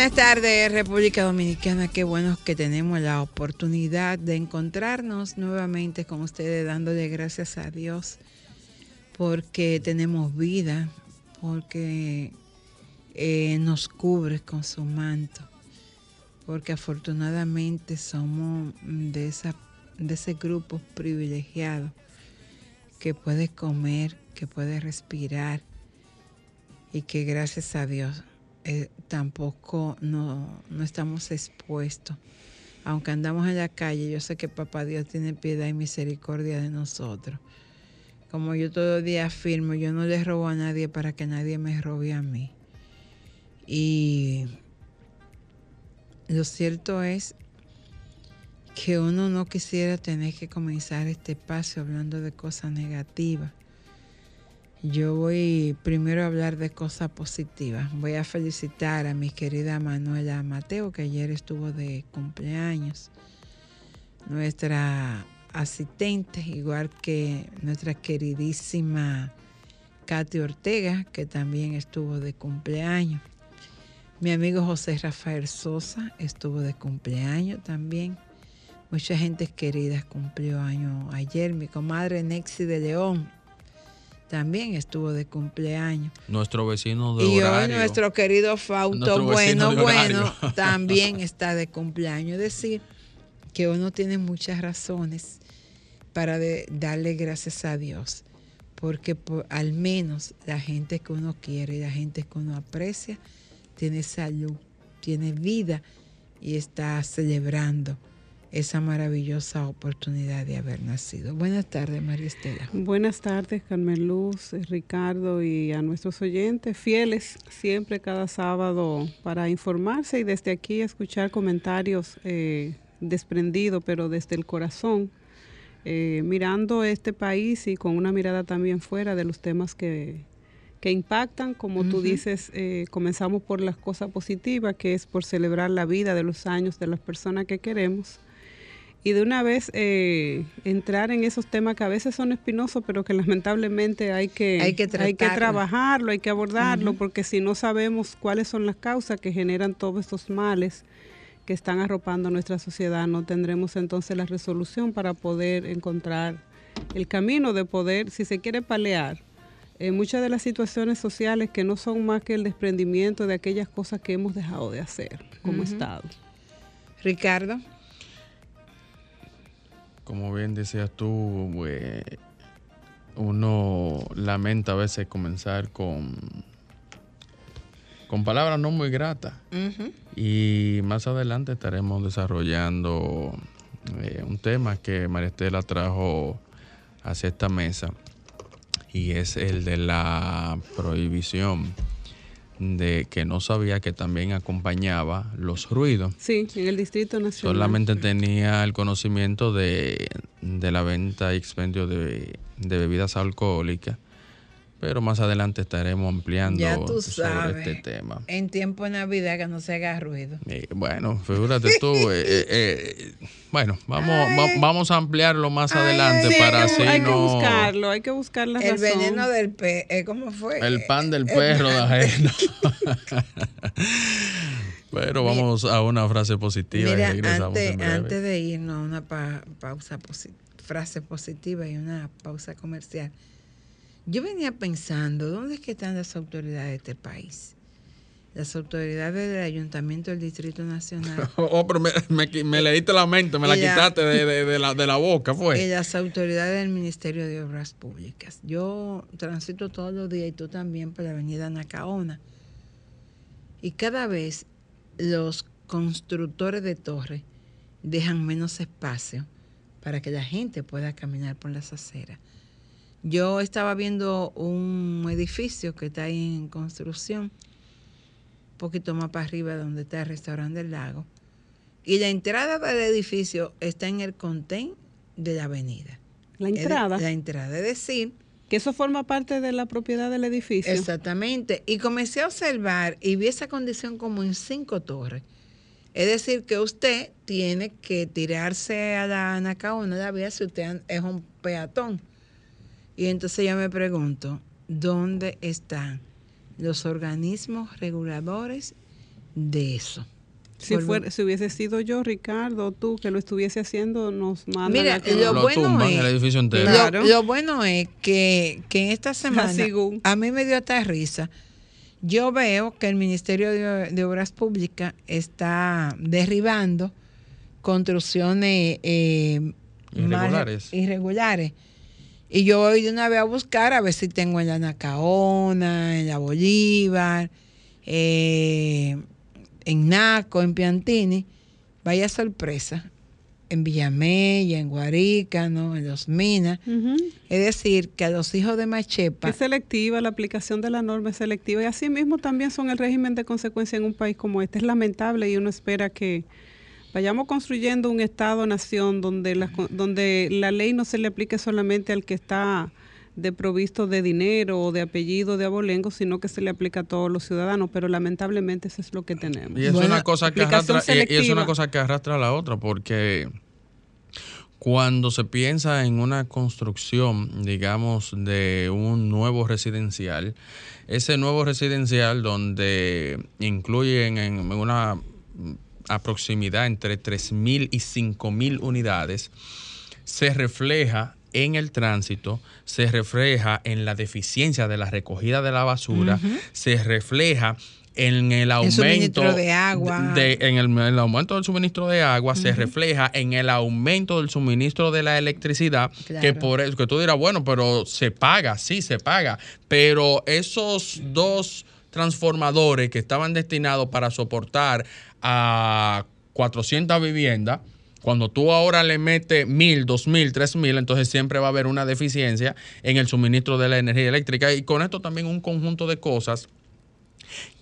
Buenas tardes, República Dominicana. Qué bueno que tenemos la oportunidad de encontrarnos nuevamente con ustedes, dándole gracias a Dios porque tenemos vida, porque eh, nos cubre con su manto, porque afortunadamente somos de, esa, de ese grupo privilegiado que puede comer, que puede respirar y que gracias a Dios eh, tampoco no, no estamos expuestos. Aunque andamos en la calle, yo sé que Papá Dios tiene piedad y misericordia de nosotros. Como yo todo día afirmo, yo no le robo a nadie para que nadie me robe a mí. Y lo cierto es que uno no quisiera tener que comenzar este espacio hablando de cosas negativas. Yo voy primero a hablar de cosas positivas. Voy a felicitar a mi querida Manuela Mateo, que ayer estuvo de cumpleaños. Nuestra asistente, igual que nuestra queridísima Katy Ortega, que también estuvo de cumpleaños. Mi amigo José Rafael Sosa estuvo de cumpleaños también. Mucha gente querida cumplió año ayer. Mi comadre Nexi de León también estuvo de cumpleaños. Nuestro vecino de Y hoy horario. nuestro querido Fausto Nuestro Bueno Bueno también está de cumpleaños. Es decir, que uno tiene muchas razones para de- darle gracias a Dios. Porque por- al menos la gente que uno quiere y la gente que uno aprecia tiene salud, tiene vida y está celebrando esa maravillosa oportunidad de haber nacido. Buenas tardes, María Estela. Buenas tardes, Carmen Luz, eh, Ricardo y a nuestros oyentes fieles siempre cada sábado para informarse y desde aquí escuchar comentarios eh, desprendidos, pero desde el corazón, eh, mirando este país y con una mirada también fuera de los temas que, que impactan. Como tú dices, eh, comenzamos por las cosas positivas, que es por celebrar la vida de los años de las personas que queremos y de una vez eh, entrar en esos temas que a veces son espinosos, pero que lamentablemente hay que, Hay que tratarlo. trabajarlo, hay que abordarlo, porque si no sabemos cuáles son las causas que generan todos estos males que están arropando nuestra sociedad, no tendremos entonces la resolución para poder encontrar el camino de poder, si se quiere palear, eh, muchas de las situaciones sociales que no son más que el desprendimiento de aquellas cosas que hemos dejado de hacer como. Estado. Ricardo. Como bien decías tú, pues, uno lamenta a veces comenzar con, con palabras no muy gratas. Y más adelante estaremos desarrollando eh, un tema que María Estela trajo hacia esta mesa y es el de la prohibición de que no sabía que también acompañaba los ruidos. Sí, en el Distrito Nacional. Solamente tenía el conocimiento de, de la venta y expendio de, de bebidas alcohólicas, pero más adelante estaremos ampliando Ya tú sobre sabes. este tema. En tiempo de Navidad que no se haga ruido. Eh, bueno, figúrate tú. eh, eh, eh, bueno, vamos, va- vamos a ampliarlo más adelante Sí, para que, así hay que no. buscarlo, hay que buscar la El razón. veneno del pe... eh, ¿Cómo fue? El pan del perro de ajeno. Pero vamos a una frase positiva Mira, y regresamos antes, en breve. antes de irnos a una pa- pausa, posi- frase positiva y una pausa comercial, yo venía pensando, ¿dónde es que están las autoridades de este país? Las autoridades del Ayuntamiento del Distrito Nacional Oh, pero me, me, me leíste la mente, me la quitaste de, de- de la, de la boca, y fue. las autoridades del Ministerio de Obras Públicas. Yo transito todos los días y tú también por la avenida Nacaona. Y cada vez los constructores de torres dejan menos espacio para que la gente pueda caminar por las aceras. Yo estaba viendo un edificio que está ahí en construcción, un poquito más para arriba donde está el restaurante del lago. Y la entrada del edificio está en el contén de la avenida. La entrada, La entrada, es decir, que eso forma parte de la propiedad del edificio. exactamente. Y comencé a observar y vi esa condición como en cinco torres. Es decir, que usted tiene que tirarse a la Anacaona de la vía si usted es un peatón. Y entonces yo me pregunto, ¿dónde están los organismos reguladores de eso? Si, Volve- fuera, si hubiese sido yo, Ricardo, o tú, que lo estuviese haciendo, nos mandan Mira, a que- lo Lo bueno tumban es- el edificio entero. Lo- Claro. Lo, bueno es que, que en esta semana según. a mí me dio hasta risa. Yo veo que el Ministerio de, de Obras Públicas está derribando construcciones eh, mal- Irregulares. irregulares. Y yo voy de una vez a buscar a ver si tengo en la Nacaona, en la Bolívar, eh, en Naco, en Piantini. Vaya sorpresa. En Villamella, en Guarícano, en Los Minas. Ujú. Es decir, que a los hijos de Machepa, Es selectiva, la aplicación de la norma es selectiva y así mismo también son el régimen de consecuencia en un país como este. Es lamentable y uno espera que vayamos construyendo un Estado-nación donde la, donde la ley no se le aplique solamente al que está deprovisto de dinero o de apellido de abolengo, sino que se le aplica a todos los ciudadanos, pero lamentablemente eso es lo que tenemos. Y es Bueno, una cosa que arrastra, y- y es una cosa que arrastra a la otra, porque cuando se piensa en una construcción, digamos, de un nuevo residencial, ese nuevo residencial donde incluyen en una a proximidad entre 3.000 y 5.000 unidades, se refleja en el tránsito, se refleja en la deficiencia de la recogida de la basura, se refleja en el aumento de agua. de- en el, el aumento del suministro de agua se refleja en el aumento del suministro de la electricidad que por eso que tú dirás bueno pero se paga sí se paga pero esos dos transformadores que estaban destinados para soportar a 400 viviendas cuando tú ahora le metes mil, dos mil, tres mil, entonces siempre va a haber una deficiencia en el suministro de la energía eléctrica. Y con esto también un conjunto de cosas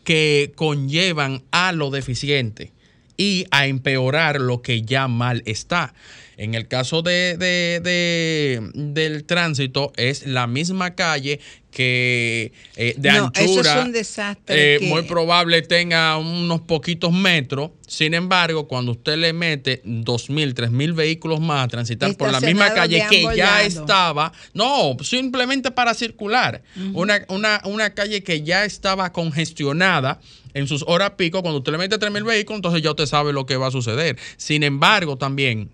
que conllevan a lo deficiente y a empeorar lo que ya mal está. En el caso de, de- de- del tránsito es la misma calle que eh, de No, eso es anchura un desastre eh, que- muy probable tenga unos poquitos metros. Sin embargo, cuando usted le mete dos mil, tres mil vehículos más a transitar por la misma calle que ya lados. estaba, no, simplemente para circular. una, una, una calle que ya estaba congestionada en sus horas pico, cuando usted le mete tres mil vehículos, entonces ya usted sabe lo que va a suceder. Sin embargo, también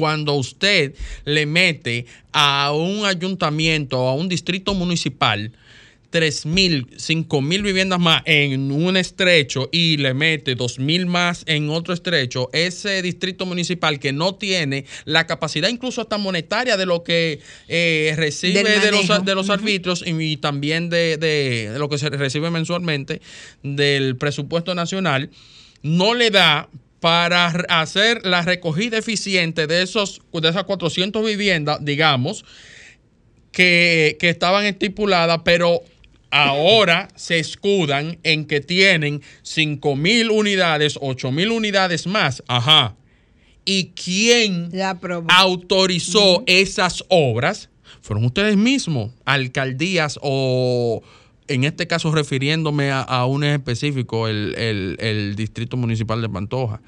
cuando usted le mete a un ayuntamiento o a un distrito municipal 3 mil, 5 mil viviendas más en un estrecho y le mete 2 mil más en otro estrecho, ese distrito municipal que no tiene la capacidad incluso hasta monetaria de lo que eh, recibe de los, de los arbitrios y, y también de, de- de lo que se recibe mensualmente del presupuesto nacional, no le da para hacer la recogida eficiente de, esos, de esas 400 viviendas, digamos, que, que estaban estipuladas, pero ahora se escudan en que tienen 5 mil unidades, 8 mil unidades más. Ajá. ¿Y quién autorizó esas obras? Fueron ustedes mismos, alcaldías o en este caso refiriéndome a, a un específico, el, el- el Distrito Municipal de Pantoja.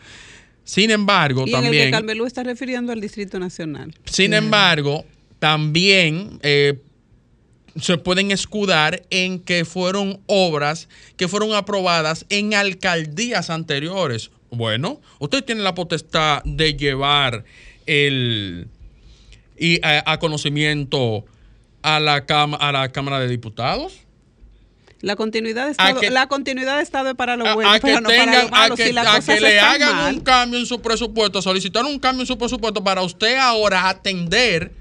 Sin embargo, Y en el que también... Carmelú está refiriendo al Distrito Nacional. Sin embargo, también eh, se pueden escudar en que fueron obras que fueron aprobadas en alcaldías anteriores. Bueno, usted tiene la potestad de llevar el y a, a conocimiento a la, cama- a la Cámara de Diputados. La continuidad de Estado, que- la continuidad de Estado es para lo bueno, a que pero no para lo malo. a que, si las a cosas que le hagan mal. un cambio en su presupuesto, solicitar un cambio en su presupuesto para usted ahora atender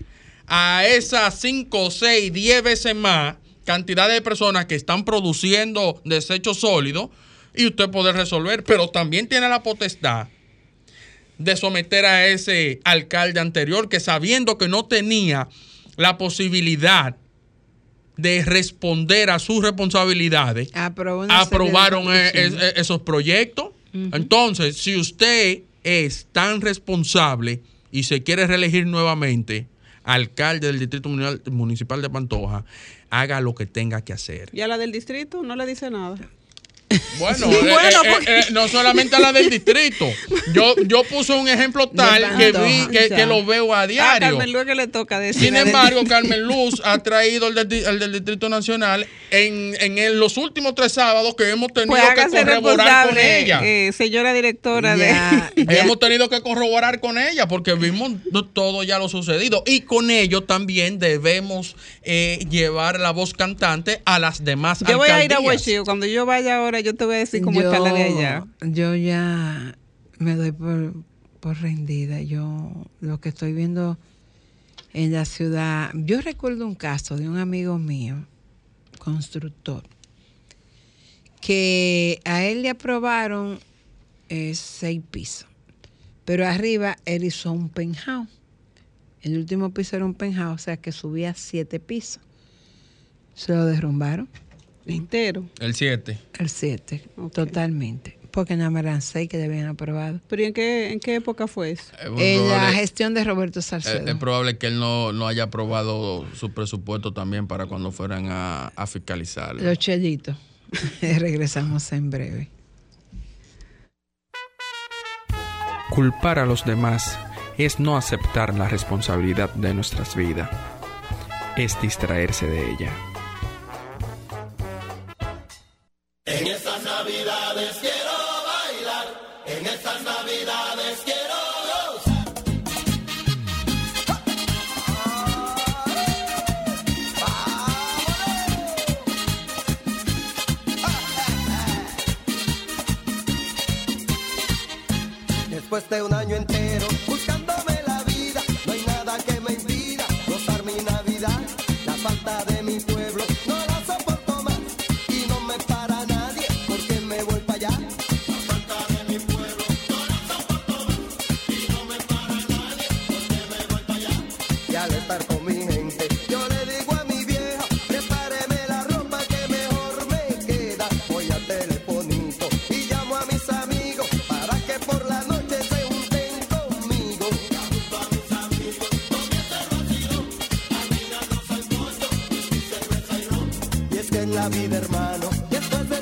a esas 5, 6, 10 veces más cantidad de personas que están produciendo desechos sólidos y usted poder resolver, pero también tiene la potestad de someter a ese alcalde anterior que sabiendo que no tenía la posibilidad de responder a sus responsabilidades, aprobaron eh, es- esos proyectos. Entonces, si usted es tan responsable y se quiere reelegir nuevamente alcalde del Distrito Municipal de Pantoja, haga lo que tenga que hacer. Y a la del distrito no le dice nada. Bueno, Sí, eh, bueno, eh, porque- eh, no solamente a la del distrito. Yo, yo puse un ejemplo tal que vi que, que lo veo a A diario. Carmen Luz que le toca decir. Sin embargo, Carmen Luz ha traído el del, el del Distrito Nacional en, en el- los últimos tres sábados que hemos tenido pues que corroborar con ella. eh, señora directora Ya, de... ya. Hemos tenido que corroborar con ella porque vimos todo ya lo sucedido. Y con ello también debemos eh, llevar la voz cantante a las demás Yo voy a ir a. Cuando yo vaya ahora, yo te voy a decir cómo está la de allá. Yo ya me doy por, por rendida. Yo lo que estoy viendo en la ciudad, yo recuerdo un caso de un amigo mío, constructor, que a él le aprobaron eh, seis pisos, pero arriba él hizo un penthouse. El último piso era un penthouse, o sea que subía siete pisos. Se lo derrumbaron. Entero. El 7. El 7, Ok. totalmente. Porque nada más eran 6 que debían aprobado. ¿Pero y en qué, en qué época fue eso? En la gestión de Roberto Salcedo. Es, es probable que él no, no haya aprobado su presupuesto también para cuando fueran a, a fiscalizarlo. Los chelitos. Regresamos en breve. Culpar a los demás es no aceptar la responsabilidad de nuestras vidas. Es distraerse de ella. Después de un año entero En la vida, hermano, después de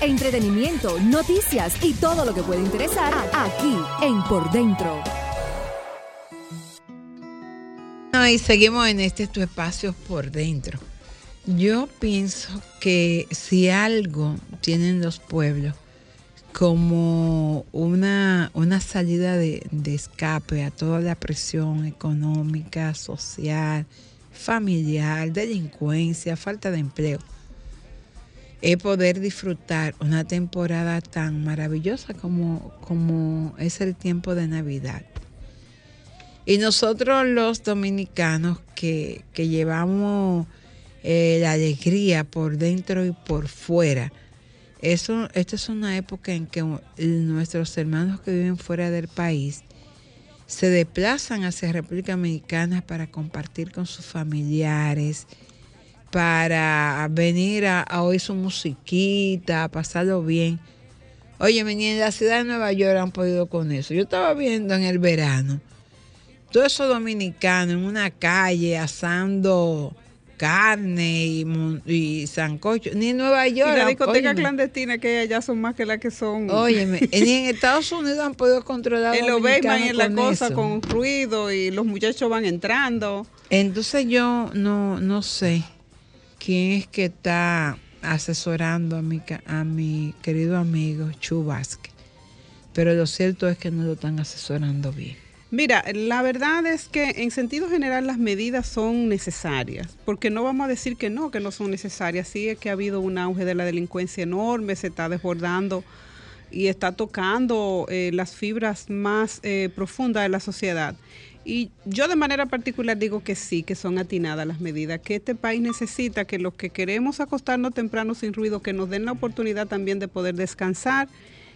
entretenimiento, noticias y todo lo que puede interesar aquí en Por Dentro. Y seguimos en este tu espacio por dentro. Yo pienso que si algo tienen los pueblos como una, una salida de escape a toda la presión económica, social, familiar, delincuencia, falta de empleo, es poder disfrutar una temporada tan maravillosa como, como es el tiempo de Navidad. Y nosotros los dominicanos que, que llevamos eh, la alegría por dentro y por fuera, eso, esta es una época en que nuestros hermanos que viven fuera del país se desplazan hacia República Dominicana para compartir con sus familiares, para venir a, a oír su musiquita, a pasarlo bien. Oye, ni en la ciudad de Nueva York han podido con eso. Yo estaba viendo en el verano todo eso dominicano en una calle asando carne y, y sancocho. Ni en Nueva York. Y la discoteca clandestina que hay allá son más que las que son. Óyeme, ni en Estados Unidos han podido controlar. En los Bayman en la cosa con ruido y los muchachos van entrando. Entonces yo no, no sé quién es que está asesorando a mi, a mi querido amigo Chu Vázquez. Pero lo cierto es que no lo están asesorando bien. Mira, la verdad es que en sentido general las medidas son necesarias, porque no vamos a decir que no, que no son necesarias. Sí es que ha habido un auge de la delincuencia enorme, se está desbordando y está tocando eh, las fibras más eh, profundas de la sociedad. Y yo de manera particular digo que sí, que son atinadas las medidas, que este país necesita que los que queremos acostarnos temprano sin ruido, que nos den la oportunidad también de poder descansar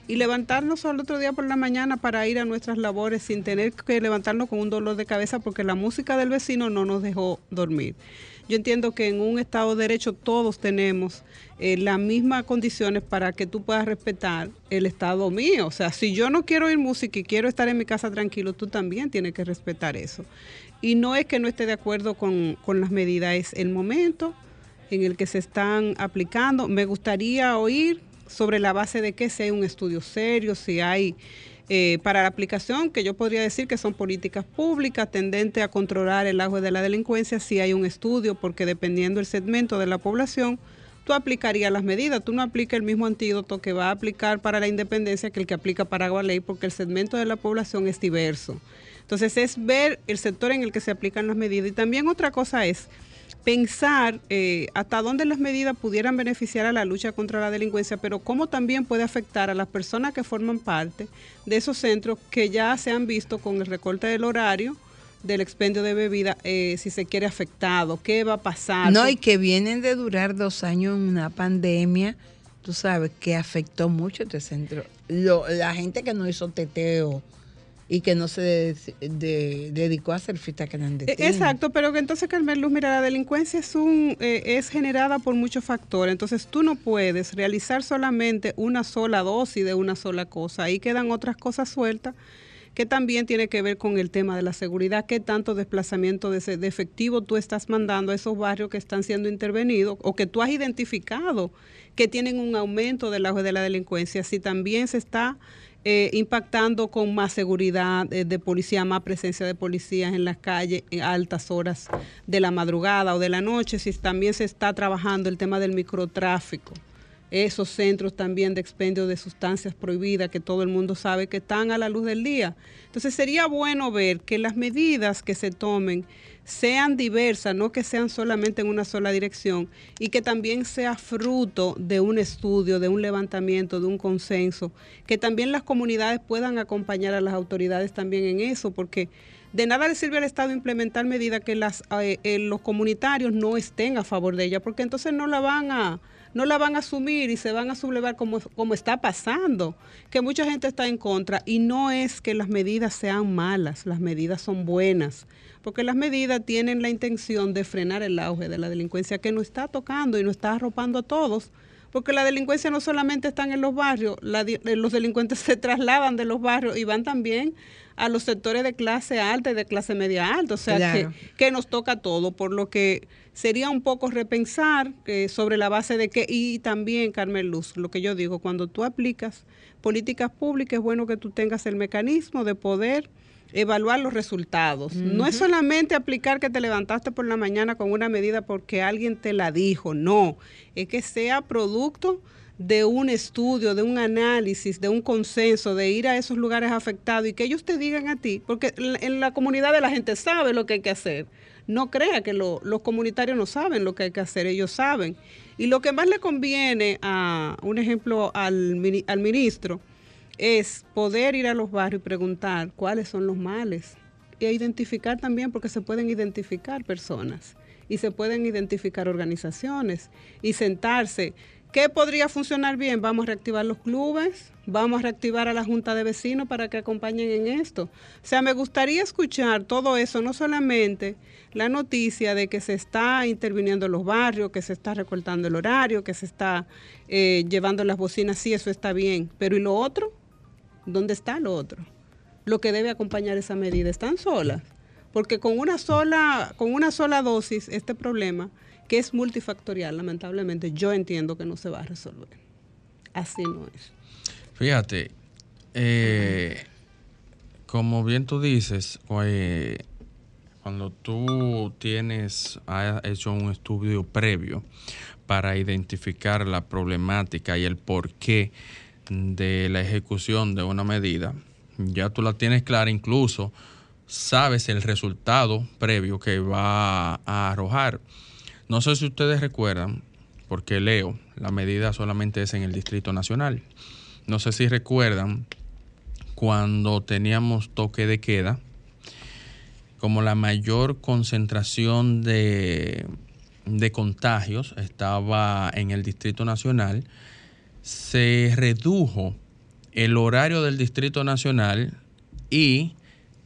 y levantarnos al otro día por la mañana para ir a nuestras labores sin tener que levantarnos con un dolor de cabeza porque la música del vecino no nos dejó dormir. Yo entiendo que en un Estado de Derecho todos tenemos eh, las mismas condiciones para que tú puedas respetar el Estado mío. O sea, si yo no quiero oír música y quiero estar en mi casa tranquilo, tú también tienes que respetar eso. Y no es que no esté de acuerdo con, con las medidas, es el momento en el que se están aplicando. Me gustaría oír sobre la base de que si hay un estudio serio, si hay eh, para la aplicación, que yo podría decir que son políticas públicas tendentes a controlar el agua de la delincuencia, si hay un estudio, porque dependiendo del segmento de la población, tú aplicarías las medidas. Tú no aplicas el mismo antídoto que va a aplicar para la independencia que el que aplica para agua ley, porque el segmento de la población es diverso. Entonces es ver el sector en el que se aplican las medidas. Y también otra cosa es pensar eh, hasta dónde las medidas pudieran beneficiar a la lucha contra la delincuencia, pero cómo también puede afectar a las personas que forman parte de esos centros que ya se han visto con el recorte del horario del expendio de bebida, eh, si se quiere afectado, qué va a pasar. No, y que vienen de durar dos años en una pandemia, tú sabes, que afectó mucho este centro. la gente que no hizo teteo, y que no se dedicó a hacer fiesta. E, exacto, pero que entonces, Carmen Luz, mira, la delincuencia es, un, eh, es generada por muchos factores. Entonces, tú no puedes realizar solamente una sola dosis de una sola cosa. Ahí quedan otras cosas sueltas que también tiene que ver con el tema de la seguridad, qué tanto desplazamiento de, de efectivo tú estás mandando a esos barrios que están siendo intervenidos o que tú has identificado que tienen un aumento del auge de la delincuencia, si también se está eh, impactando con más seguridad eh, de policía, más presencia de policías en las calles en altas horas de la madrugada o de la noche, si también se está trabajando el tema del microtráfico, esos centros también de expendio de sustancias prohibidas que todo el mundo sabe que están a la luz del día. Entonces sería bueno ver que las medidas que se tomen sean diversas, no que sean solamente en una sola dirección y que también sea fruto de un estudio, de un levantamiento, de un consenso, que también las comunidades puedan acompañar a las autoridades también en eso, porque de nada le sirve al Estado implementar medidas que las, eh, eh, los comunitarios no estén a favor de ella, porque entonces no la van a no la van a asumir y se van a sublevar como, como está pasando, que mucha gente está en contra. Y no es que las medidas sean malas, las medidas son buenas porque las medidas tienen la intención de frenar el auge de la delincuencia que nos está tocando y nos está arropando a todos, porque la delincuencia no solamente está en los barrios, eh, los delincuentes se trasladan de los barrios y van también a los sectores de clase alta y de clase media alta, o sea, Claro. que, que nos toca todo, por lo que sería un poco repensar eh, sobre la base de que, y también, Carmen Luz, lo que yo digo, cuando tú aplicas políticas públicas, es bueno que tú tengas el mecanismo de poder evaluar los resultados. No es solamente aplicar que te levantaste por la mañana con una medida porque alguien te la dijo, no, es que sea producto de un estudio, de un análisis, de un consenso, de ir a esos lugares afectados y que ellos te digan a ti, porque en la comunidad de la gente sabe lo que hay que hacer. No crea que lo- los comunitarios no saben lo que hay que hacer, ellos saben. Y lo que más le conviene a, un ejemplo, al ministro, es poder ir a los barrios y preguntar cuáles son los males y a identificar también, porque se pueden identificar personas y se pueden identificar organizaciones y sentarse. ¿Qué podría funcionar bien? Vamos a reactivar los clubes, vamos a reactivar a la Junta de Vecinos para que acompañen en esto. O sea, me gustaría escuchar todo eso, no solamente la noticia de que se está interviniendo en los barrios, que se está recortando el horario, que se está eh, llevando las bocinas, sí, eso está bien, pero ¿y lo otro? ¿Dónde está lo otro? Lo que debe acompañar esa medida. ¿Están solas? Porque con una sola, con una sola dosis, este problema, que es multifactorial, lamentablemente, yo entiendo que no se va a resolver. Así no es. Fíjate, eh, como bien tú dices, cuando tú tienes, has hecho un estudio previo para identificar la problemática y el porqué de la ejecución de una medida, ya tú la tienes clara, incluso sabes el resultado previo que va a arrojar. No sé si ustedes recuerdan, porque leo, la medida solamente es en el Distrito Nacional. No sé si recuerdan cuando teníamos toque de queda, como la mayor concentración de, de contagios estaba en el Distrito Nacional, se redujo el horario del Distrito Nacional y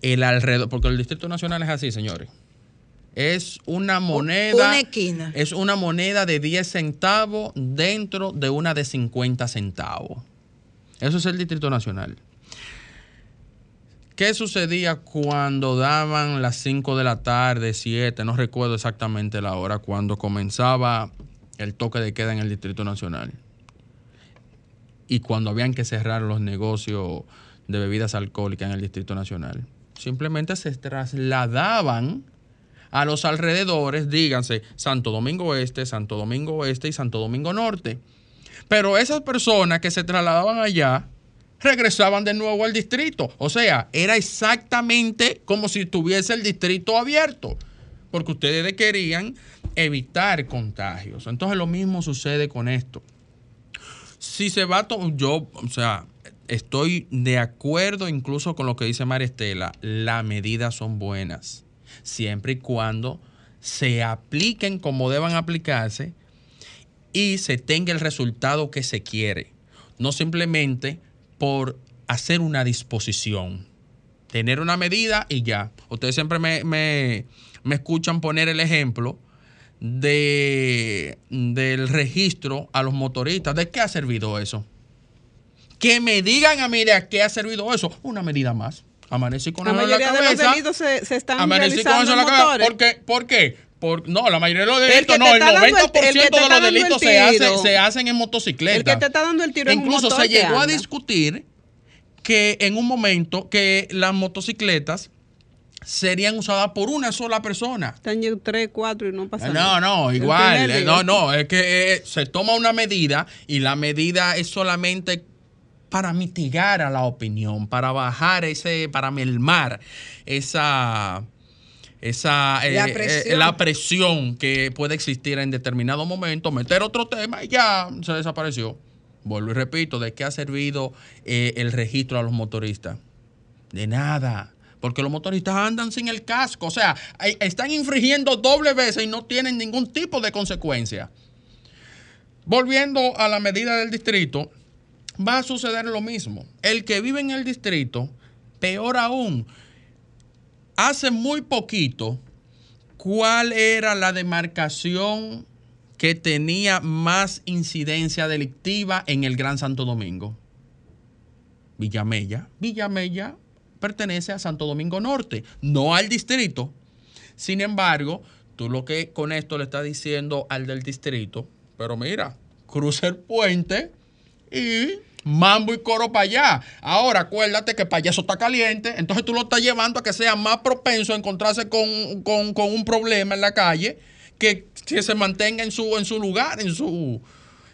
el alrededor, porque el Distrito Nacional es así, señores. Es una moneda. una esquina. Es una moneda de 10 centavos dentro de una de 50 centavos. Eso es el Distrito Nacional. ¿Qué sucedía cuando daban las 5 de la tarde, 7? No recuerdo exactamente la hora, cuando comenzaba el toque de queda en el Distrito Nacional. Y cuando habían que cerrar los negocios de bebidas alcohólicas en el Distrito Nacional. Simplemente se trasladaban a los alrededores, díganse Santo Domingo Este, Santo Domingo Oeste y Santo Domingo Norte. Pero esas personas que se trasladaban allá regresaban de nuevo al distrito. O sea, era exactamente como si tuviese el distrito abierto, porque ustedes querían evitar contagios. Entonces lo mismo sucede con esto. Si se va yo, o sea, estoy de acuerdo incluso con lo que dice María Estela, las medidas son buenas, siempre y cuando se apliquen como deban aplicarse y se tenga el resultado que se quiere, no simplemente por hacer una disposición, tener una medida y ya. Ustedes siempre me, me- me escuchan poner el ejemplo de, del registro a los motoristas. ¿De qué ha servido eso? Que me digan a mí de a qué ha servido eso. Una medida más. Amanecí con La eso en la mayoría de los cabeza. delitos se, se están Amanecí con eso en la cabeza. ¿Por qué? ¿Por qué? Por- no, la mayoría de los El delitos, no, el está dando el- 90% el de los delitos se, hace- se hacen en motocicleta. El que te está dando el tiro es un Incluso motor se llegó a discutir que en un momento que las motocicletas serían usadas por una sola persona. Están tres, cuatro y no pasa No, nada. no, El igual. eh. No, no, es que eh, se toma una medida y la medida es solamente para mitigar a la opinión, para bajar ese, para mermar esa, esa eh, La eh, presión. la presión que puede existir en determinado momento, meter otro tema y ya se desapareció. Vuelvo y repito, ¿de qué ha servido eh, el registro a los motoristas? De nada. Porque los motoristas andan sin el casco. O sea, están infringiendo doble veces y no tienen ningún tipo de consecuencia. Volviendo a la medida del distrito, va a suceder lo mismo. El que vive en el distrito, peor aún, hace muy poquito, ¿cuál era la demarcación que tenía más incidencia delictiva en el Gran Santo Domingo? Villamella. Villamella pertenece a Santo Domingo Norte, no al distrito. Sin embargo, tú lo que con esto le estás diciendo al del distrito, pero mira, cruza el puente y mambo y coro para allá. Ahora, acuérdate que para allá eso está caliente, entonces tú lo estás llevando a que sea más propenso a encontrarse con, con- un problema en la calle que que se mantenga en su, en su lugar, en su,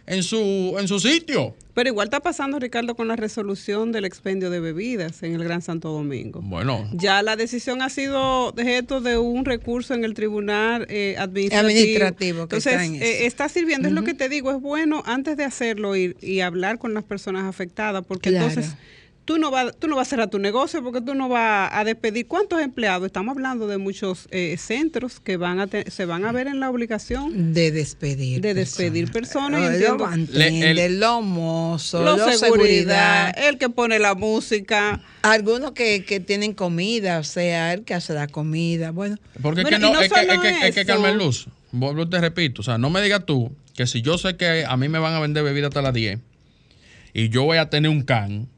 en su, en su sitio. Pero igual está pasando, Ricardo, con la resolución del expendio de bebidas en el Gran Santo Domingo. Bueno, Ya la decisión ha sido objeto de un recurso en el tribunal eh, administrativo. Administrativo, que Entonces, está en eso. eh, está sirviendo, es lo que te digo, es bueno antes de hacerlo ir y hablar con las personas afectadas, porque Claro. entonces tú no, vas, tú no vas a cerrar tu negocio, porque tú no vas a despedir. ¿Cuántos empleados? Estamos hablando de muchos eh, centros que van a te- se van a ver en la obligación De despedir. de despedir personas. bartenders, los mozos, Los los seguridad, seguridad. el que pone la música. Algunos que, que tienen comida, o sea, el que hace la comida. Bueno, porque Bueno, es que no, no es, que, es que- es que. Carmen Luz, vuelvo y te repito, o sea, no me digas tú que si yo sé que a mí me van a vender bebida hasta las 10 y yo voy a tener un can,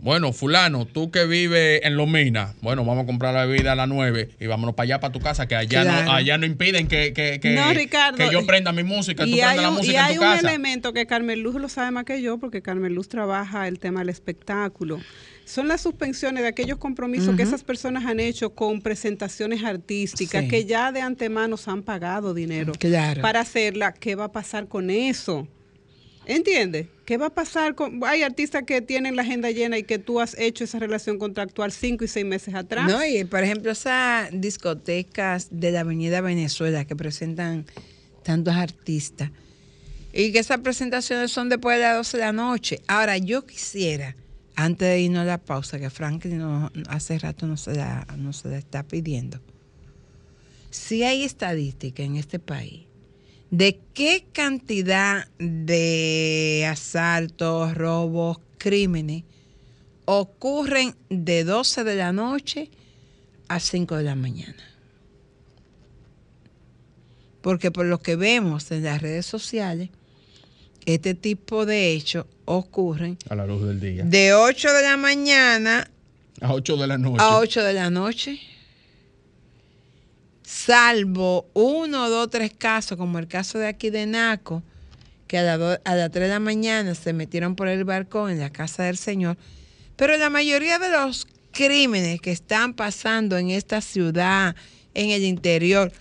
bueno, fulano, tú que vives en Lomina, bueno, vamos a comprar la bebida a las 9 y vámonos para allá, para tu casa, que allá, Claro. no, allá no impiden que, que, que, No, Ricardo. que yo prenda mi música, tú prendas la un, y hay en tu un casa. elemento que Carmen Luz lo sabe más que yo, porque Carmen Luz trabaja el tema del espectáculo. Son las suspensiones de aquellos compromisos que esas personas han hecho con presentaciones artísticas Sí. que ya de antemano se han pagado dinero Claro. para hacerla. ¿Qué va a pasar con eso? ¿Entiendes? ¿Qué va a pasar con.? Hay artistas que tienen la agenda llena y que tú has hecho esa relación contractual cinco y seis meses atrás. no, y por ejemplo, esas discotecas de la Avenida Venezuela que presentan tantos artistas y que esas presentaciones son después de las 12 de la noche. Ahora, yo quisiera, antes de irnos a la pausa, que Franklin hace rato no se, la, no se la está pidiendo, si hay estadística en este país de qué cantidad de asaltos, robos, crímenes ocurren de 12 de la noche a 5 de la mañana. Porque por lo que vemos en las redes sociales, este tipo de hechos ocurren A la luz del día. de 8 de la mañana A 8 de la noche. a 8 de la noche. Salvo uno, dos, tres casos, como el caso de aquí de Naco, que a, a las 3 de la mañana se metieron por el balcón en la casa del Señor. Pero la mayoría de los crímenes que están pasando en esta ciudad, en el interior,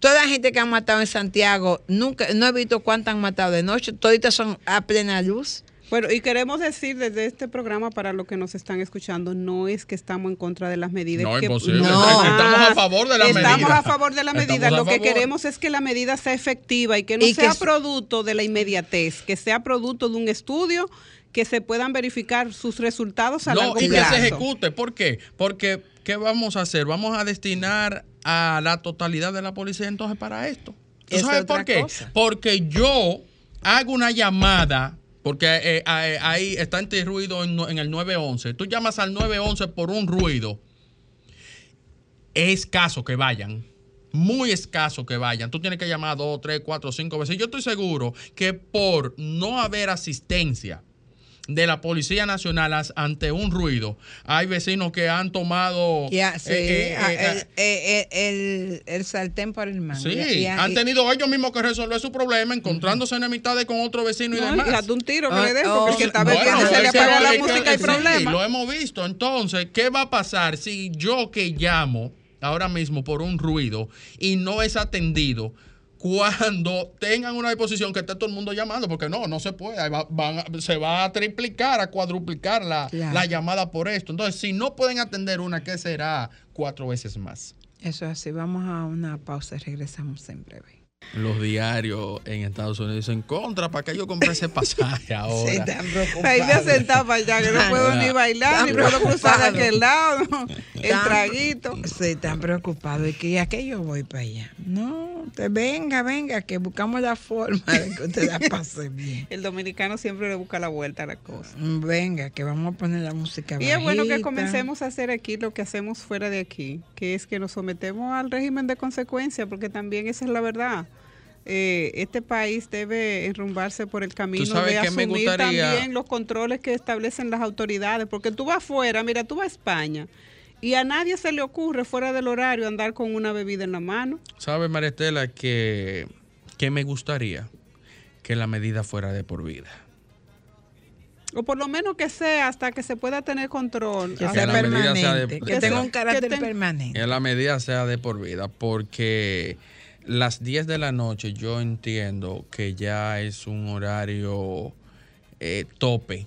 toda la gente que han matado en Santiago, nunca, no he visto cuántas han matado de noche, toditas son a plena luz. Bueno, y queremos decir desde este programa para los que nos están escuchando, no es que estamos en contra de las medidas. No, que- imposible. No. Estamos a favor de la medida. Estamos a favor de la Estamos medida. a Lo que favor. queremos es que la medida sea efectiva y que no Y sea producto de la inmediatez, que sea producto de un estudio, que se puedan verificar sus resultados a No, largo y que plazo. se ejecute. ¿Por qué? Porque, ¿qué vamos a hacer? Vamos a destinar a la totalidad de la policía entonces para esto. ¿Tú sabes por qué? cosa. Porque yo hago una llamada, porque eh, eh, ahí está este ruido en, en el 911. Tú llamas al 911 por un ruido. Es escaso que vayan. Muy escaso que vayan. Tú tienes que llamar dos, tres, cuatro, cinco veces. Yo estoy seguro que por no haber asistencia de la Policía Nacional ante un ruido, hay vecinos que han tomado... Sí, eh, eh, eh, el, el- el sartén por el mango. Sí, han y- tenido ellos mismos que resolver su problema, encontrándose enemistades con otro vecino y No, demás. y un tiro que Ah, le den, oh, porque está bueno, bebiendo se le apaga la música y sí, problema. lo hemos visto. Entonces, ¿qué va a pasar si yo que llamo ahora mismo por un ruido y no es atendido? Cuando tengan una disposición que esté todo el mundo llamando, porque no, no se puede, va- van se va a triplicar, a cuadruplicar la, Claro. la llamada por esto. Entonces, si no pueden atender una, ¿qué será? Cuatro veces más. Eso es así. Vamos a una pausa y regresamos en breve. Los diarios en Estados Unidos dicen contra para que yo compre ese pasaje ahora. Sí, están preocupados. Ahí me sentado para allá, que no puedo ni bailar, ni Están puedo cruzar de preocupados. aquel lado. El Están- traguito. Sí, están preocupados. ¿Y que a qué yo voy para allá? No, te venga, venga, que buscamos la forma de que usted la pase bien. El dominicano siempre le busca la vuelta a la cosa. Venga, que vamos a poner la música Y es bueno que comencemos a hacer aquí lo que hacemos fuera de aquí, que es que nos sometemos al régimen de consecuencia, porque también esa es la verdad. Eh, este país debe enrumbarse por el camino de asumir gustaría? también los controles que establecen las autoridades, porque tú vas afuera, mira, tú vas a España Y a nadie se le ocurre fuera del horario andar con una bebida en la mano. ¿Sabe, María Estela, que, que me gustaría que la medida fuera de por vida? O por lo menos que sea hasta que se pueda tener control. Que Hasta- sea medida sea de- permanente, que que tenga un carácter que ten- permanente. Que la medida sea de por vida, porque las 10 de la noche yo entiendo que ya es un horario eh, tope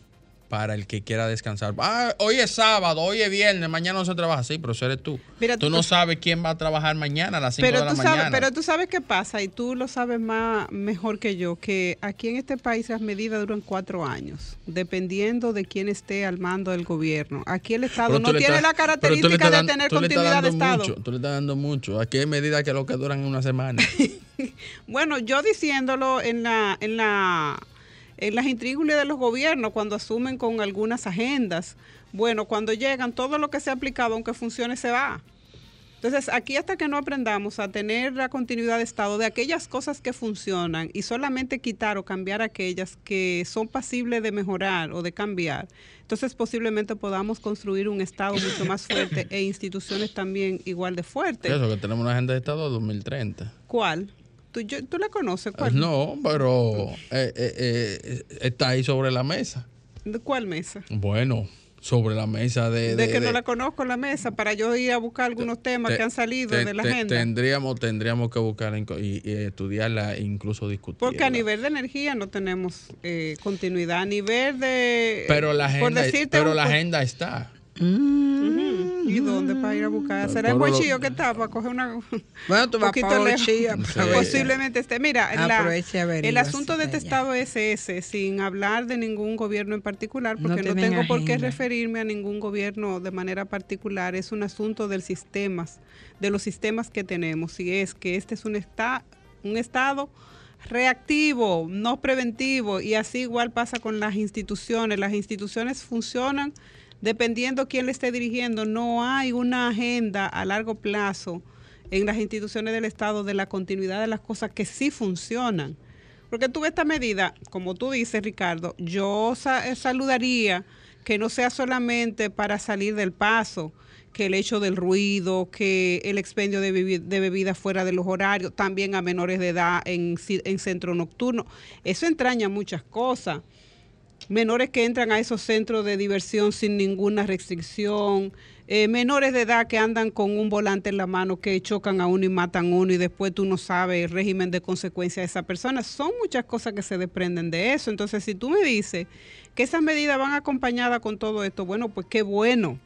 para el que quiera descansar. Ah, hoy es sábado, hoy es viernes, mañana no se trabaja. Sí, pero eso eres tú. Mira, tú tú- no sabes quién va a trabajar mañana a las 5 pero de la tú mañana. sabes, pero tú sabes qué pasa y tú lo sabes más mejor que yo que aquí en este país las medidas duran cuatro años, dependiendo de quién esté al mando del gobierno. Aquí el Estado no tiene estás- la característica de tener tú le estás continuidad de dando Estado. Mucho, tú le estás dando mucho. Aquí hay medidas que lo que duran una semana. Bueno, yo diciéndolo en la, en la, en las intríngulis de los gobiernos cuando asumen con algunas agendas. Bueno, cuando llegan, todo lo que se ha aplicado, aunque funcione, se va. Entonces, aquí hasta que no aprendamos a tener la continuidad de Estado de aquellas cosas que funcionan y solamente quitar o cambiar aquellas que son pasibles de mejorar o de cambiar, entonces posiblemente podamos construir un Estado mucho más fuerte e instituciones también igual de fuertes. Eso, que tenemos una agenda de Estado 2030. ¿Cuál? ¿Tú, yo- ¿Tú la conoces? ¿Cuál? No, pero eh, eh, eh, está ahí sobre la mesa. ¿De cuál mesa? Bueno, sobre la mesa de... De, de- que no la conozco la mesa para yo ir a buscar algunos temas te- que han salido te- de la agenda. Tendríamos, tendríamos que co- y, y estudiarla e incluso discutirla. Porque a nivel de energía no tenemos eh, continuidad. A nivel de... Pero la por decirte pero la agenda está. Ujú. ¿Y dónde para ir a buscar? ¿Será lo- Bochillo que está para coger una... Bueno, tú vas para? Bochillo, aprovecha. Posiblemente esté. Mira, la- averigua el asunto de este estado es ese, sin hablar de ningún gobierno en particular, porque no, tengo por qué referirme a ningún gobierno de manera particular. Es un asunto del sistemas, de los sistemas que tenemos. Y es que este es un, esta- un estado reactivo, no preventivo. Y así igual pasa con las instituciones. Las instituciones funcionan dependiendo quién le esté dirigiendo. No hay una agenda a largo plazo en las instituciones del Estado de la continuidad de las cosas que sí funcionan. Porque tú ves esta medida, como tú dices, Ricardo, yo eh, saludaría que no sea solamente para salir del paso, que el hecho del ruido, que el expendio de, bebi- de bebidas fuera de los horarios, también a menores de edad en, en centro nocturno. Eso entraña muchas cosas menores que entran a esos centros de diversión sin ninguna restricción, eh, menores de edad que andan con un volante en la mano que chocan a uno y matan a uno y después tú no sabes el régimen de consecuencia de esa persona. Son muchas cosas que se desprenden de eso. Entonces, si tú me dices que esas medidas van acompañadas con todo esto, bueno, pues qué bueno.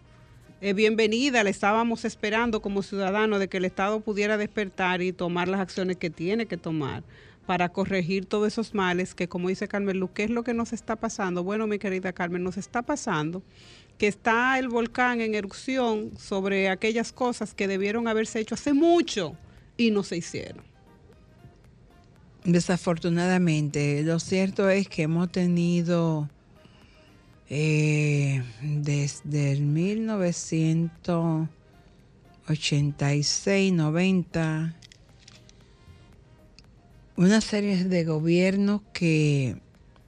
Eh, bienvenida, le estábamos esperando como ciudadanos de que el Estado pudiera despertar y tomar las acciones que tiene que tomar para corregir todos esos males que, como dice Carmen Luz, ¿qué es lo que nos está pasando? Bueno, mi querida Carmen, nos está pasando que está el volcán en erupción sobre aquellas cosas que debieron haberse hecho hace mucho y no se hicieron. Desafortunadamente, lo cierto es que hemos tenido eh, desde el 1986, 90, una serie de gobiernos que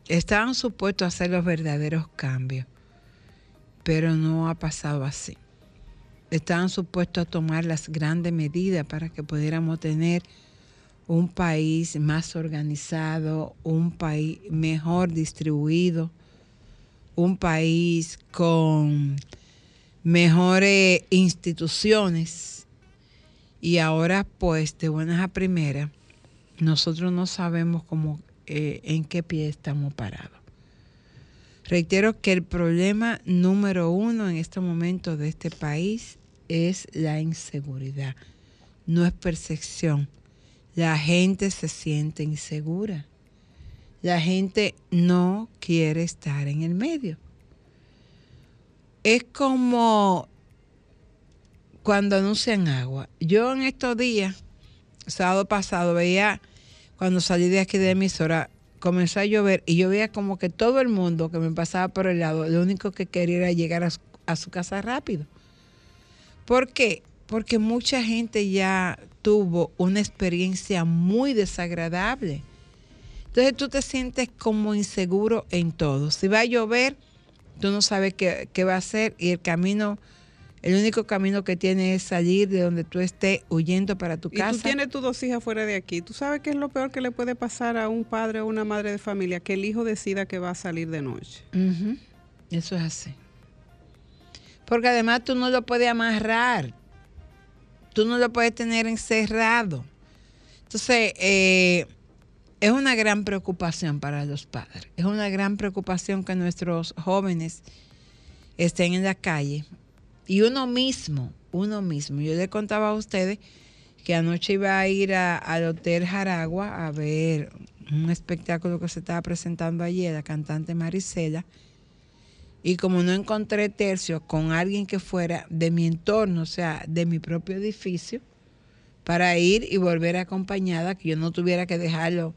estaban supuestos a hacer los verdaderos cambios, pero no ha pasado así. Estaban supuestos a tomar las grandes medidas para que pudiéramos tener un país más organizado, un país mejor distribuido, un país con mejores instituciones. Y ahora, pues, de buenas a primeras, nosotros no sabemos cómo, eh, en qué pie estamos parados. Reitero que el problema número uno en este momento de este país es la inseguridad, no es percepción. La gente se siente insegura. La gente no quiere estar en el medio. Es como cuando anuncian agua. Yo en estos días, sábado pasado, veía, cuando salí de aquí de emisora, comenzó a llover y yo veía como que todo el mundo que me pasaba por el lado, lo único que quería era llegar a su, casa rápido. ¿Por qué? Porque mucha gente ya tuvo una experiencia muy desagradable. Entonces tú te sientes como inseguro en todo. Si va a llover, tú no sabes qué, qué va a hacer y el camino El único camino que tiene es salir de donde tú estés huyendo para tu Y casa. tú tienes tus dos hijas fuera de aquí. ¿Tú sabes qué es lo peor que le puede pasar a un padre o una madre de familia? Que el hijo decida que va a salir de noche. Eso es así. Porque además tú no lo puedes amarrar. Tú no lo puedes tener encerrado. Entonces, eh, es una gran preocupación para los padres. Es una gran preocupación que nuestros jóvenes estén en la calle. Y uno mismo, uno mismo. Yo le contaba a ustedes que anoche iba a ir a- al Hotel Jaragua a ver un espectáculo que se estaba presentando ayer, la cantante Marisela. Y como no encontré tercio con alguien que fuera de mi entorno, o sea, de mi propio edificio, para ir y volver acompañada, que yo no tuviera que dejarlo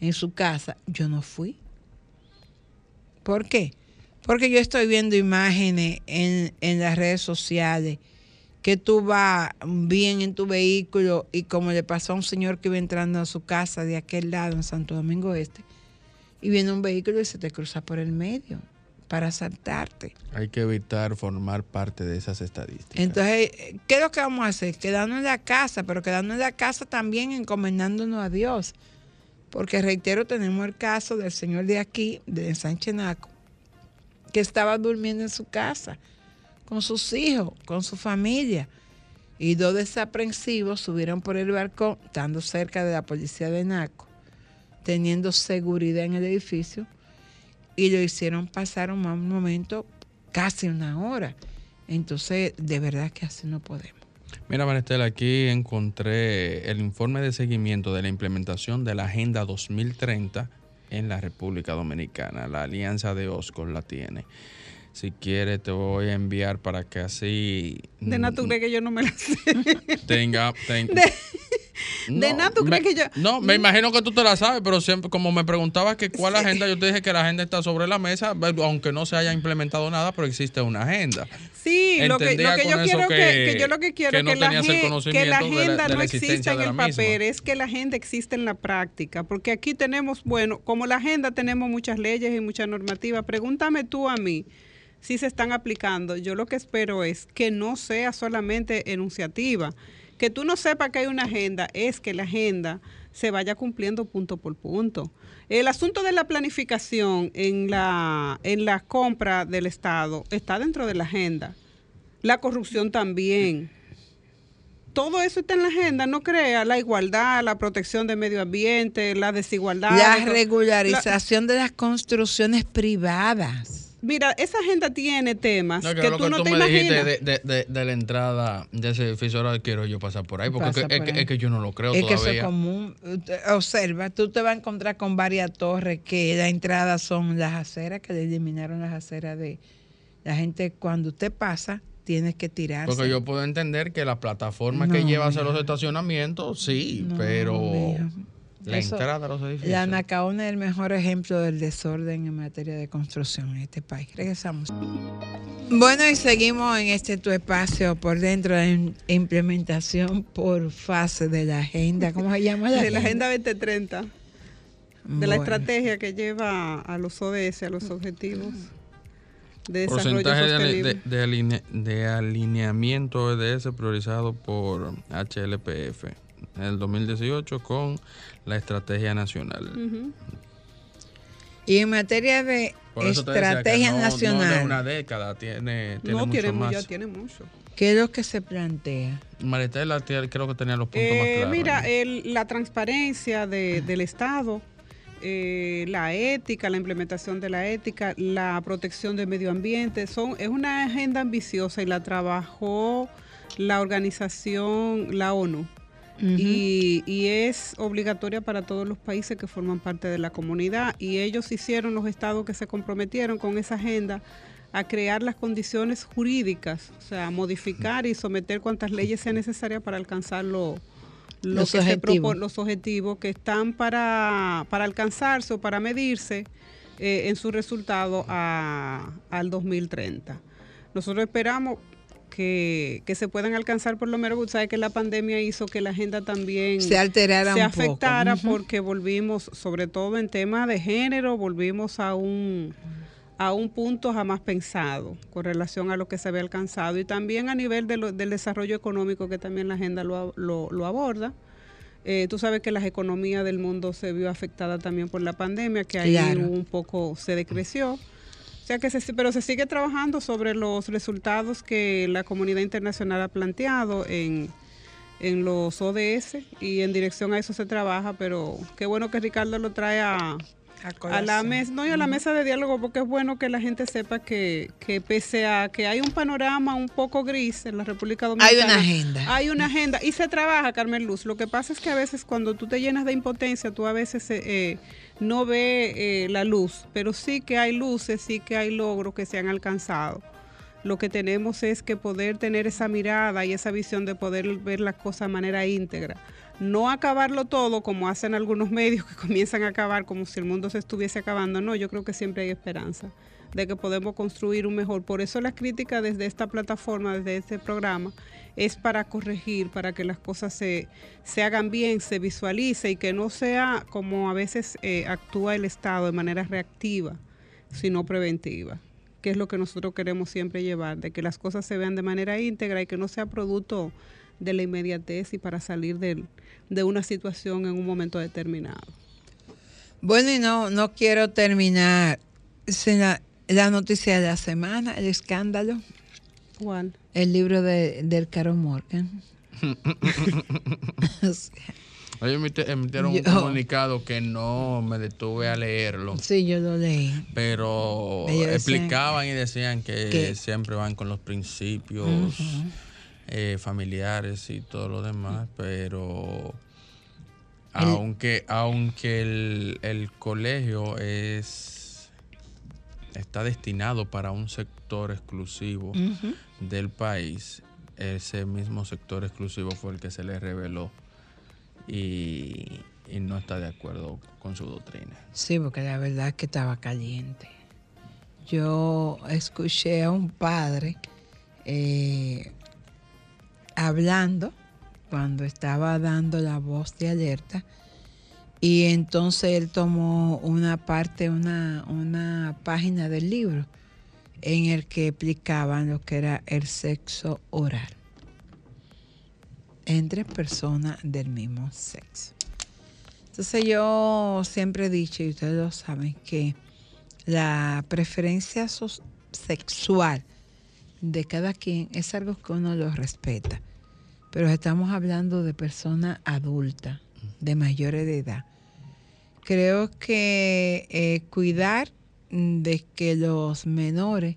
en su casa, yo no fui. ¿Por qué? Porque yo estoy viendo imágenes en, en las redes sociales que tú vas bien en tu vehículo y como le pasó a un señor que iba entrando a su casa de aquel lado en Santo Domingo Este, y viene un vehículo y se te cruza por el medio para asaltarte. Hay que evitar formar parte de esas estadísticas. Entonces, ¿qué es lo que vamos a hacer? Quedarnos en la casa, pero quedarnos en la casa también encomendándonos a Dios. Porque reitero, tenemos el caso del señor de aquí, de Sánchez Naco, que estaba durmiendo en su casa con sus hijos, con su familia. Y dos desaprensivos subieron por el balcón, estando cerca de la policía de Naco, teniendo seguridad en el edificio, y lo hicieron pasar un mal momento, casi una hora. Entonces, de verdad que así no podemos. Mira, Maristela, aquí encontré el informe de seguimiento de la implementación de la Agenda 2030 en la República Dominicana. La Alianza de Oscos la tiene. Si quieres, te voy a enviar para que así De crees que yo no me la sé. tenga. tenga de nada, ¿tú me- crees que yo- No, me imagino que tú te la sabes, pero siempre, como me preguntabas que cuál agenda, yo te dije que la agenda está sobre la mesa, aunque no se haya implementado nada, pero existe una agenda. Sí, lo que, lo yo quiero que, que- que yo lo que quiero que es no que, la, que la de la- agenda de no la exista en de el la misma. papel, es que la agenda existe en la práctica, porque aquí tenemos, bueno, como la agenda tenemos muchas leyes y muchas normativas, pregúntame tú a mí si se están aplicando. Yo lo que espero es que no sea solamente enunciativa, que tú no sepas que hay una agenda, es que la agenda se vaya cumpliendo punto por punto. El asunto de la planificación en la, en la compra del Estado está dentro de la agenda. La corrupción también. Todo eso está en la agenda, no crea la igualdad, la protección del medio ambiente, la desigualdad. La la- regularización de las construcciones privadas. Mira, esa agenda tiene temas No, que, tú que no tú te me dijiste imaginas. de, de- de- de la entrada de ese edificio, ahora quiero yo pasar por ahí, porque es que- es, que, ahí. es que yo no lo creo Es que eso es común. Observa, tú te vas a encontrar con varias torres que la entrada son las aceras, que le eliminaron las aceras de la gente. Cuando usted pasa, tienes que tirarse. Porque yo puedo entender que la plataforma que lleva hacia los estacionamientos, sí, No, pero. La Eso- entrada a los edificios. La Nacaona es el mejor ejemplo del desorden en materia de construcción en este país. Regresamos. Bueno, y seguimos en este tu espacio por dentro de im- implementación por fase de la agenda. ¿Cómo se llama de la Agenda 2030, de la Bueno. estrategia que lleva a los ODS, a los objetivos de desarrollo Porcentaje de, de- de aline- de alineamiento EDS priorizado por HLPF en el 2018 con la estrategia nacional. Y en materia de estrategia no- No nacional, de una década, tiene, tiene No, mucho tiene, más. ya tiene mucho. ¿qué es lo que se plantea? Maristela creo que tenía los puntos más Eh, claros. mira, el- la transparencia de- del Estado, eh, la ética, la implementación de la ética, la protección del medio ambiente, son, es una agenda ambiciosa y la trabajó la organización, la ONU. Y, y es obligatoria para todos los países que forman parte de la comunidad y ellos hicieron los estados que se comprometieron con esa agenda a crear las condiciones jurídicas, o sea, a modificar y someter cuantas leyes sean necesarias para alcanzar lo, lo Los que objetivos. los objetivos que están para, para alcanzarse o para medirse eh, en su resultado a- al 2030. Nosotros esperamos que, que se puedan alcanzar por lo menos, sabes que la pandemia hizo que la agenda también Se alterara se un poco. afectara porque volvimos, sobre todo en temas de género, volvimos a un a un punto jamás pensado con relación a lo que se había alcanzado y también a nivel de lo- del desarrollo económico que también la agenda lo, lo- lo aborda. Eh, tú sabes que las economías del mundo se vio afectada también por la pandemia, que ahí Claro. un poco se decreció. O sea que se, pero se sigue trabajando sobre los resultados que la comunidad internacional ha planteado en, en los ODS y en dirección a eso se trabaja, pero qué bueno que Ricardo lo trae a, a la mesa, no y a la mesa de diálogo porque es bueno que la gente sepa que, que pese a que hay un panorama un poco gris en la República Hay Dominicana. una agenda. Hay una agenda y se trabaja, Carmen Luz. Lo que pasa es que a veces cuando tú te llenas de impotencia, tú a veces eh, eh, no ves eh, la luz, pero sí que hay luces, sí que hay logros que se han alcanzado. Lo que tenemos es que poder tener esa mirada y esa visión de poder ver las cosas de manera íntegra. No acabarlo todo como hacen algunos medios que comienzan a acabar como si el mundo se estuviese acabando. No, yo creo que siempre hay esperanza de que podemos construir un mejor. Por eso la crítica desde esta plataforma, desde este programa, es para corregir, para que las cosas se, se hagan bien, se visualice y que no sea como a veces eh, actúa el Estado de manera reactiva, sino preventiva, que es lo que nosotros queremos siempre llevar, de que las cosas se vean de manera íntegra y que no sea producto de la inmediatez y para salir del- de una situación en un momento determinado. Bueno, y no, no quiero terminar sin la, la noticia de la semana, el escándalo, ¿Cuál? el libro de, del Caro Morgan. O sea, Ellos emite- emitieron un Yo- comunicado que no me detuve a leerlo, sí, yo lo leí. pero Ellos decían explicaban y decían que, que- siempre van con los principios. Eh, familiares y todo lo demás, pero El- aunque aunque el, el colegio es está destinado para un sector exclusivo del país, ese mismo sector exclusivo fue el que se le reveló y, y no está de acuerdo con su doctrina. Sí, porque la verdad es que estaba caliente. Yo escuché a un padre eh, hablando cuando estaba dando la voz de alerta y entonces él tomó una parte, una, una página del libro en el que explicaban lo que era el sexo oral entre personas del mismo sexo. Entonces yo siempre he dicho, y ustedes lo saben, que la preferencia sexual de cada quien es algo que uno lo respeta. Pero estamos hablando de personas adultas, de mayores de edad. Creo que eh, cuidar de que los menores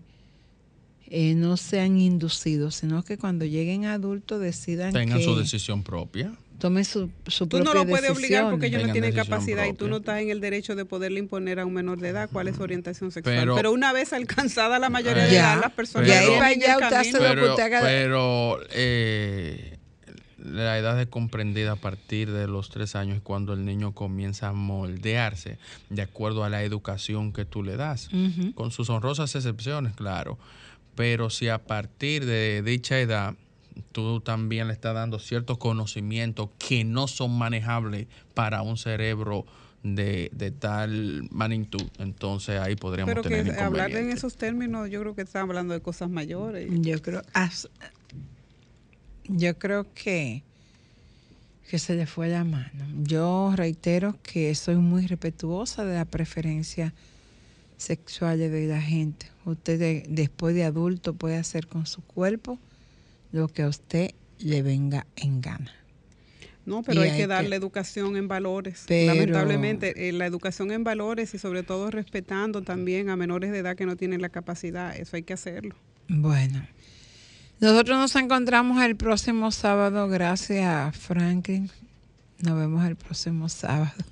eh, no sean inducidos, sino que cuando lleguen adultos decidan Tengan que su decisión propia. Tomen su, su Tú no lo puedes obligar porque ellos no tienen decisión capacidad y tú no estás en el derecho de poderle imponer a un menor de edad cuál es su orientación sexual. Pero- Pero, una vez alcanzada la mayoría de Ya. edad, las personas Y ahí tienen para el allá usted hace lo que Pero, usted pero, eh, la edad es comprendida a partir de los tres años cuando el niño comienza a moldearse de acuerdo a la educación que tú le das, con sus honrosas excepciones, claro. Pero si a partir de dicha edad tú también le estás dando ciertos conocimientos que no son manejables para un cerebro de, de tal magnitud, entonces ahí podríamos Pero que tener hablar en esos términos, yo creo que están hablando de cosas mayores. Yo creo, as- yo creo que, que se le fue la mano. Yo reitero que soy muy respetuosa de la preferencia sexual de la gente. Usted de- después de adulto puede hacer con su cuerpo lo que a usted le venga en gana. No, pero hay hay que que- darle educación en valores. Pero- Lamentablemente, eh, la educación en valores y sobre todo respetando también a menores de edad que no tienen la capacidad, eso hay que hacerlo. Bueno, nosotros nos encontramos el próximo sábado. Gracias, Franklin. Nos vemos el próximo sábado.